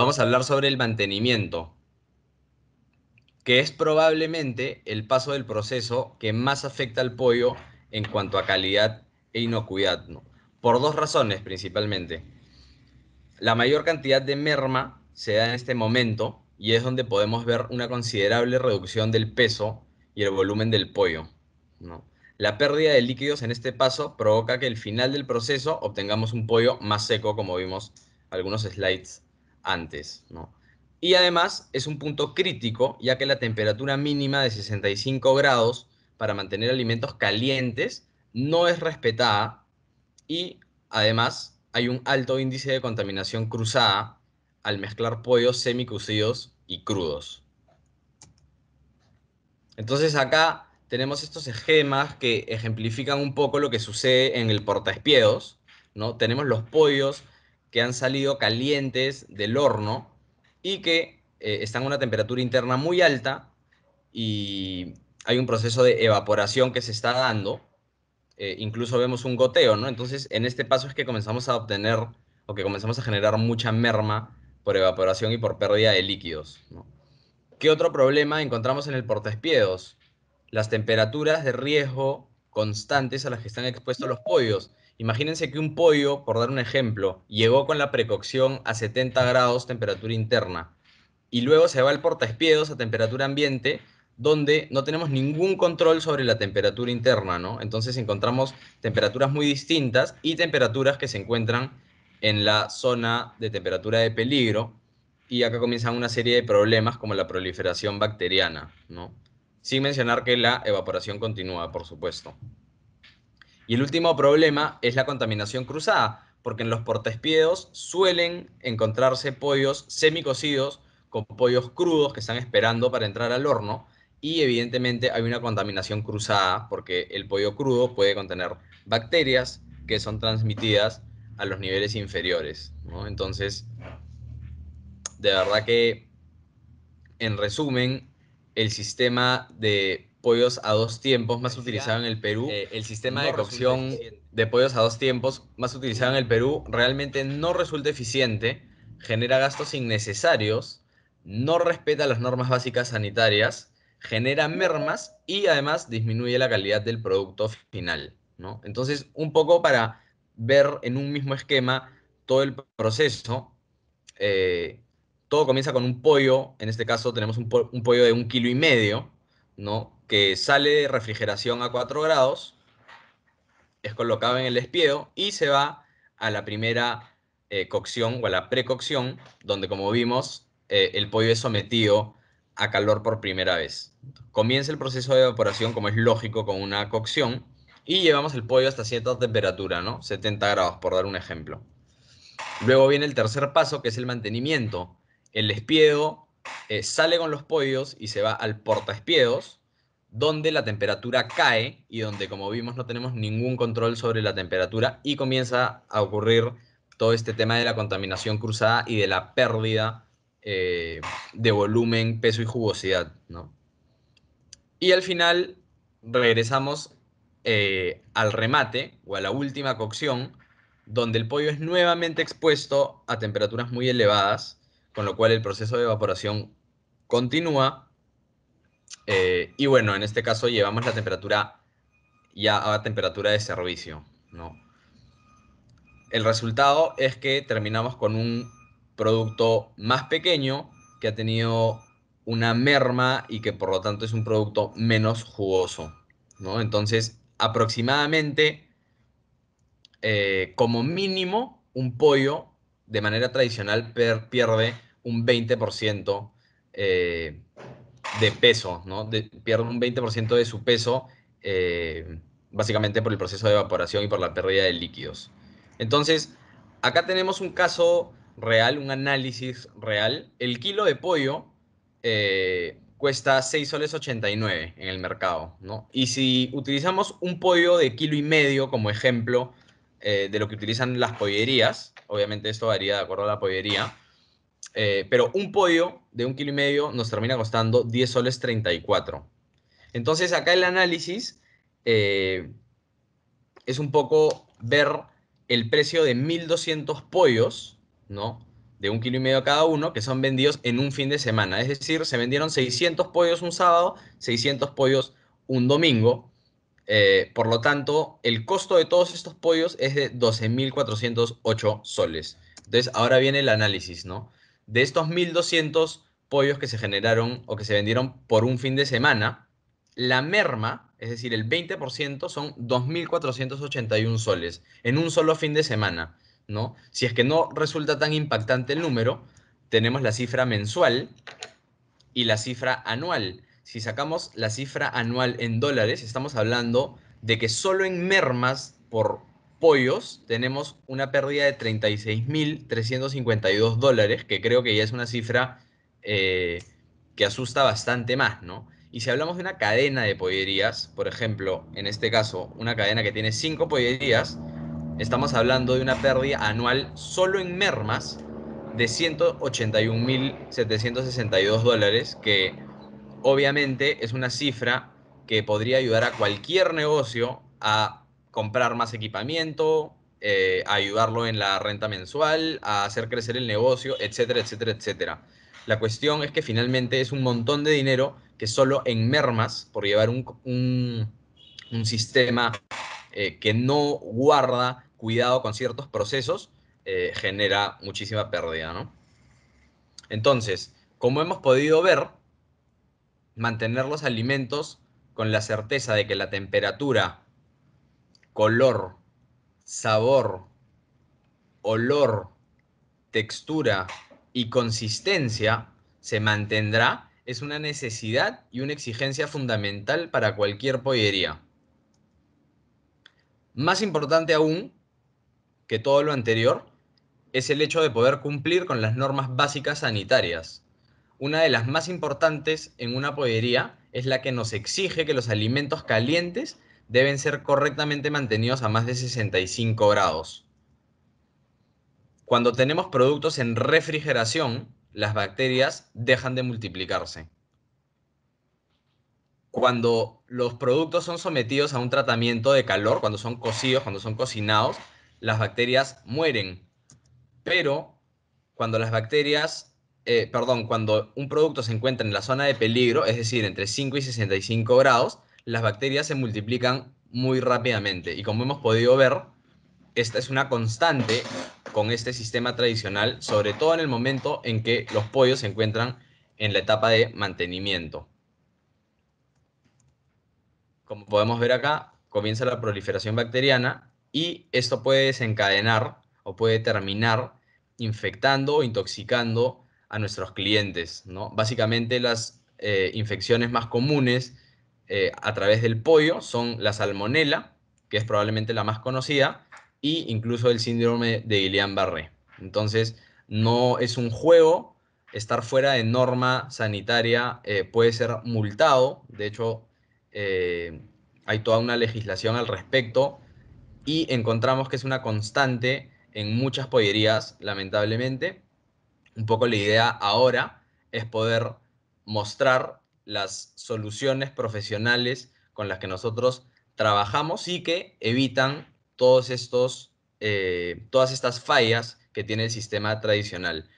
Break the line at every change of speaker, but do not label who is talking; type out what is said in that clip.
vamos a hablar sobre el mantenimiento, que es probablemente el paso del proceso que más afecta al pollo en cuanto a calidad e inocuidad, por dos razones principalmente. La mayor cantidad de merma se da en este momento y es donde podemos ver una considerable reducción del peso y el volumen del pollo. La pérdida de líquidos en este paso provoca que al final del proceso obtengamos un pollo más seco, como vimos algunos slides antes. Y además es un punto crítico, ya que la temperatura mínima de 65 grados para mantener alimentos calientes no es respetada y además hay un alto índice de contaminación cruzada al mezclar pollos semicocidos y crudos. Entonces acá tenemos estos esquemas que ejemplifican un poco lo que sucede en el portaespiedos, ¿no? Tenemos los pollos que han salido calientes del horno y que eh, están a una temperatura interna muy alta y hay un proceso de evaporación que se está dando. Eh, incluso vemos un goteo, ¿no? Entonces, en este paso es que comenzamos a obtener o que comenzamos a generar mucha merma por evaporación y por pérdida de líquidos. ¿Qué otro problema encontramos en el portaespiedos? Las temperaturas de riesgo constantes a las que están expuestos los pollos. Imagínense que un pollo, por dar un ejemplo, llegó con la precocción a 70 grados temperatura interna y luego se va al portaespiedos a temperatura ambiente donde no tenemos ningún control sobre la temperatura interna, ¿no? Entonces encontramos temperaturas muy distintas y temperaturas que se encuentran en la zona de temperatura de peligro y acá comienzan una serie de problemas como la proliferación bacteriana, ¿no? Sin mencionar que la evaporación continúa, por supuesto. Y el último problema es la contaminación cruzada, porque en los portaespiedos suelen encontrarse pollos semicocidos con pollos crudos que están esperando para entrar al horno y evidentemente hay una contaminación cruzada porque el pollo crudo puede contener bacterias que son transmitidas a los niveles inferiores. Entonces, de verdad que, en resumen, el sistema de pollos a dos tiempos más utilizado en el Perú, eh, el sistema de cocción de pollos a dos tiempos más utilizado en el Perú realmente no resulta eficiente, genera gastos innecesarios, no respeta las normas básicas sanitarias, genera mermas y además disminuye la calidad del producto final. ¿no? Entonces, un poco para ver en un mismo esquema todo el proceso. Eh, todo comienza con un pollo, en este caso tenemos un, pollo de un kilo y medio, ¿no? Que sale de refrigeración a 4 grados, es colocado en el espiedo y se va a la primera eh, cocción o a la precocción, donde como vimos, eh, el pollo es sometido a calor por primera vez. Comienza el proceso de evaporación, como es lógico, con una cocción, y llevamos el pollo hasta cierta temperatura, ¿no? 70 grados, por dar un ejemplo. Luego viene el tercer paso, que es el mantenimiento. El espiedo eh, sale con los pollos y se va al portaespiedos, donde la temperatura cae y donde, como vimos, no tenemos ningún control sobre la temperatura y comienza a ocurrir todo este tema de la contaminación cruzada y de la pérdida eh, de volumen, peso y jugosidad, ¿no? Y al final regresamos eh, al remate o a la última cocción, donde el pollo es nuevamente expuesto a temperaturas muy elevadas, con lo cual el proceso de evaporación continúa. Eh, y bueno, en este caso llevamos la temperatura ya a temperatura de servicio. ¿no? El resultado es que terminamos con un producto más pequeño que ha tenido una merma y que por lo tanto es un producto menos jugoso. ¿no? Entonces, aproximadamente, eh, como mínimo, un pollo de manera tradicional pierde un 20% eh, de peso, ¿no? pierde un 20% de su peso, eh, básicamente por el proceso de evaporación y por la pérdida de líquidos. Entonces, acá tenemos un caso real, un análisis real. El kilo de pollo cuesta 6 soles 89 en el mercado, ¿no? Y si utilizamos un pollo de kilo y medio como ejemplo eh, de lo que utilizan las pollerías, obviamente esto varía de acuerdo a la pollería, eh, pero un pollo de un kilo y medio nos termina costando 10 soles 34. Entonces acá el análisis eh, es un poco ver el precio de 1200 pollos, ¿no? de un kilo y medio cada uno que son vendidos en un fin de semana. Es decir, se vendieron 600 pollos un sábado, 600 pollos un domingo. Eh, por lo tanto, el costo de todos estos pollos es de 12.408 soles. Entonces, ahora viene el análisis, ¿no? De estos 1.200 pollos que se generaron o que se vendieron por un fin de semana, la merma, es decir, el 20% son 2.481 soles en un solo fin de semana. ¿no? Si es que no resulta tan impactante el número, tenemos la cifra mensual y la cifra anual. Si sacamos la cifra anual en dólares, estamos hablando de que solo en mermas por pollos tenemos una pérdida de 36.352 dólares, que creo que ya es una cifra eh, que asusta bastante más, ¿no? Y si hablamos de una cadena de pollerías, por ejemplo, en este caso, una cadena que tiene cinco pollerías, estamos hablando de una pérdida anual solo en mermas de 181.762 dólares, que obviamente es una cifra que podría ayudar a cualquier negocio a comprar más equipamiento, eh, ayudarlo en la renta mensual, a hacer crecer el negocio, etcétera, etcétera, etcétera. La cuestión es que finalmente es un montón de dinero que solo en mermas, por llevar un, un, sistema eh, que no guarda cuidado con ciertos procesos, eh, genera muchísima pérdida, ¿no? Entonces, como hemos podido ver, mantener los alimentos con la certeza de que la temperatura, color, sabor, olor, textura y consistencia se mantendrá es una necesidad y una exigencia fundamental para cualquier pollería. Más importante aún que todo lo anterior es el hecho de poder cumplir con las normas básicas sanitarias. Una de las más importantes en una pollería es la que nos exige que los alimentos calientes deben ser correctamente mantenidos a más de 65 grados. Cuando tenemos productos en refrigeración, las bacterias dejan de multiplicarse. Cuando los productos son sometidos a un tratamiento de calor, cuando son cocidos, cuando son cocinados, las bacterias mueren. Pero cuando las bacterias, eh, perdón, cuando un producto se encuentra en la zona de peligro, es decir, entre 5 y 65 grados, las bacterias se multiplican muy rápidamente. Y como hemos podido ver, esta es una constante con este sistema tradicional, sobre todo en el momento en que los pollos se encuentran en la etapa de mantenimiento. Como podemos ver acá, comienza la proliferación bacteriana y esto puede desencadenar o puede terminar infectando o intoxicando a nuestros clientes. ¿no? Básicamente las eh, infecciones más comunes eh, a través del pollo son la salmonela, que es probablemente la más conocida, e incluso el síndrome de Guillain-Barré. Entonces, no es un juego, estar fuera de norma sanitaria eh, puede ser multado, de hecho, hay toda una legislación al respecto y encontramos que es una constante en muchas pollerías, lamentablemente. Un poco la idea ahora es poder mostrar las soluciones profesionales con las que nosotros trabajamos y que evitan todos estos, eh, todas estas fallas que tiene el sistema tradicional.